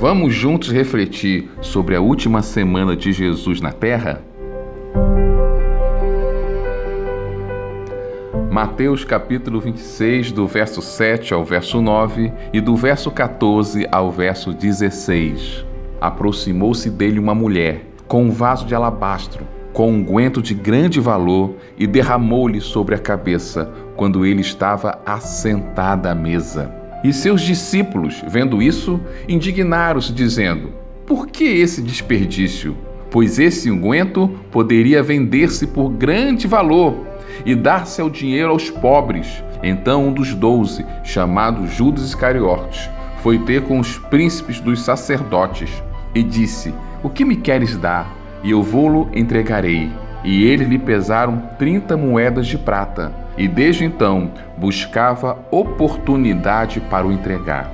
Vamos juntos refletir sobre a última semana de Jesus na Terra? Mateus capítulo 26, do verso 7 ao verso 9 e do verso 14 ao verso 16. Aproximou-se dele uma mulher, com um vaso de alabastro, com um guento de grande valor, e derramou-lhe sobre a cabeça, quando ele estava assentado à mesa. E seus discípulos, vendo isso, indignaram-se, dizendo: Por que esse desperdício? Pois esse unguento poderia vender-se por grande valor e dar-se o dinheiro aos pobres. Então um dos doze, chamado Judas Iscariotes, foi ter com os príncipes dos sacerdotes e disse: O que me queres dar? E eu vou-lo entregarei. E eles lhe pesaram trinta moedas de prata. E desde então buscava oportunidade para o entregar.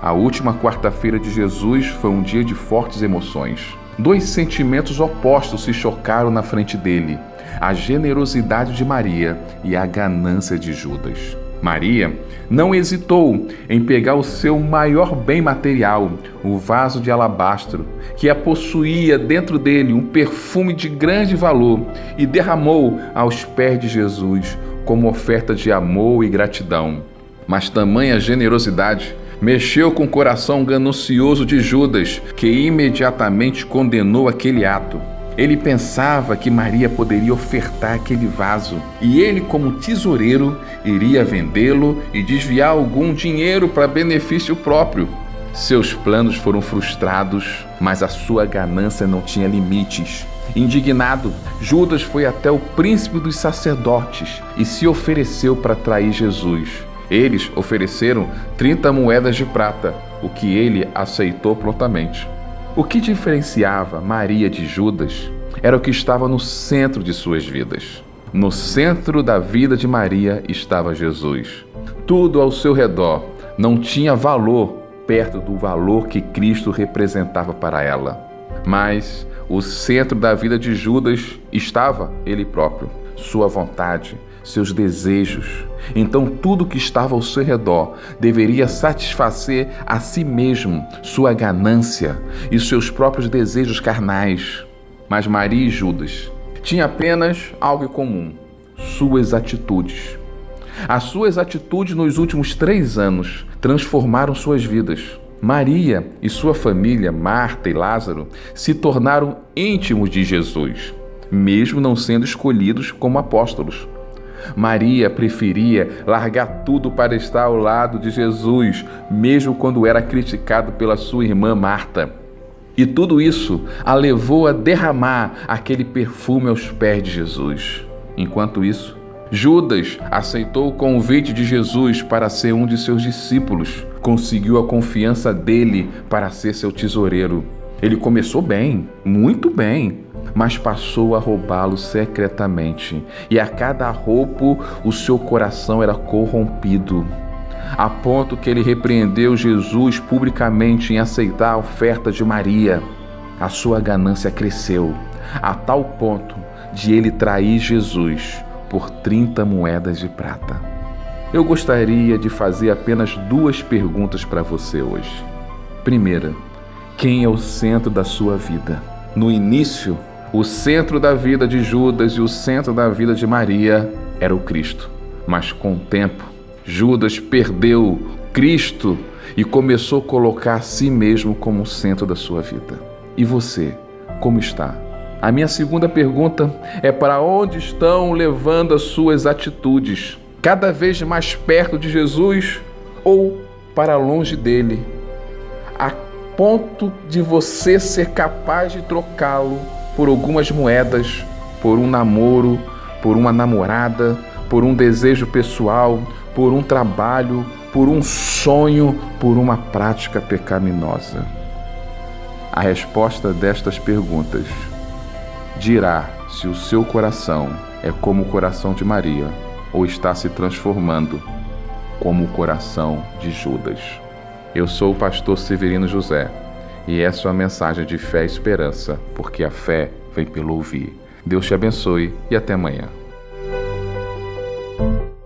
A última quarta-feira de Jesus foi um dia de fortes emoções. Dois sentimentos opostos se chocaram na frente dele: a generosidade de Maria e a ganância de Judas. Maria não hesitou em pegar o seu maior bem material, o vaso de alabastro, que a possuía dentro dele um perfume de grande valor, e derramou aos pés de Jesus como oferta de amor e gratidão. Mas tamanha generosidade mexeu com o coração ganancioso de Judas, que imediatamente condenou aquele ato. Ele pensava que Maria poderia ofertar aquele vaso e ele, como tesoureiro, iria vendê-lo e desviar algum dinheiro para benefício próprio. Seus planos foram frustrados, mas a sua ganância não tinha limites. Indignado, Judas foi até o príncipe dos sacerdotes e se ofereceu para trair Jesus. Eles ofereceram 30 moedas de prata, o que ele aceitou prontamente. O que diferenciava Maria de Judas era o que estava no centro de suas vidas. No centro da vida de Maria estava Jesus. Tudo ao seu redor não tinha valor perto do valor que Cristo representava para ela. Mas o centro da vida de Judas estava ele próprio, sua vontade, seus desejos. Então, tudo que estava ao seu redor deveria satisfazer a si mesmo, sua ganância e seus próprios desejos carnais. Mas Maria e Judas tinham apenas algo em comum: suas atitudes. As suas atitudes nos últimos três anos transformaram suas vidas. Maria e sua família, Marta e Lázaro, se tornaram íntimos de Jesus, mesmo não sendo escolhidos como apóstolos. Maria preferia largar tudo para estar ao lado de Jesus, mesmo quando era criticado pela sua irmã Marta. E tudo isso a levou a derramar aquele perfume aos pés de Jesus. Enquanto isso, Judas aceitou o convite de Jesus para ser um de seus discípulos, conseguiu a confiança dele para ser seu tesoureiro. Ele começou bem, muito bem, mas passou a roubá-lo secretamente, e a cada roubo o seu coração era corrompido, a ponto que ele repreendeu Jesus publicamente em aceitar a oferta de Maria. A sua ganância cresceu, a tal ponto de ele trair Jesus por 30 moedas de prata. Eu gostaria de fazer apenas duas perguntas para você hoje. Primeira, quem é o centro da sua vida? No início, o centro da vida de Judas e o centro da vida de Maria era o Cristo. Mas com o tempo, Judas perdeu Cristo e começou a colocar a si mesmo como o centro da sua vida. E você, como está? A minha segunda pergunta é para onde estão levando as suas atitudes? Cada vez mais perto de Jesus ou para longe dele? A ponto de você ser capaz de trocá-lo por algumas moedas, por um namoro, por uma namorada, por um desejo pessoal, por um trabalho, por um sonho, por uma prática pecaminosa? A resposta destas perguntas dirá se o seu coração é como o coração de Maria ou está se transformando como o coração de Judas. Eu sou o pastor Severino José e essa é a mensagem de fé e esperança, porque a fé vem pelo ouvir. Deus te abençoe e até amanhã.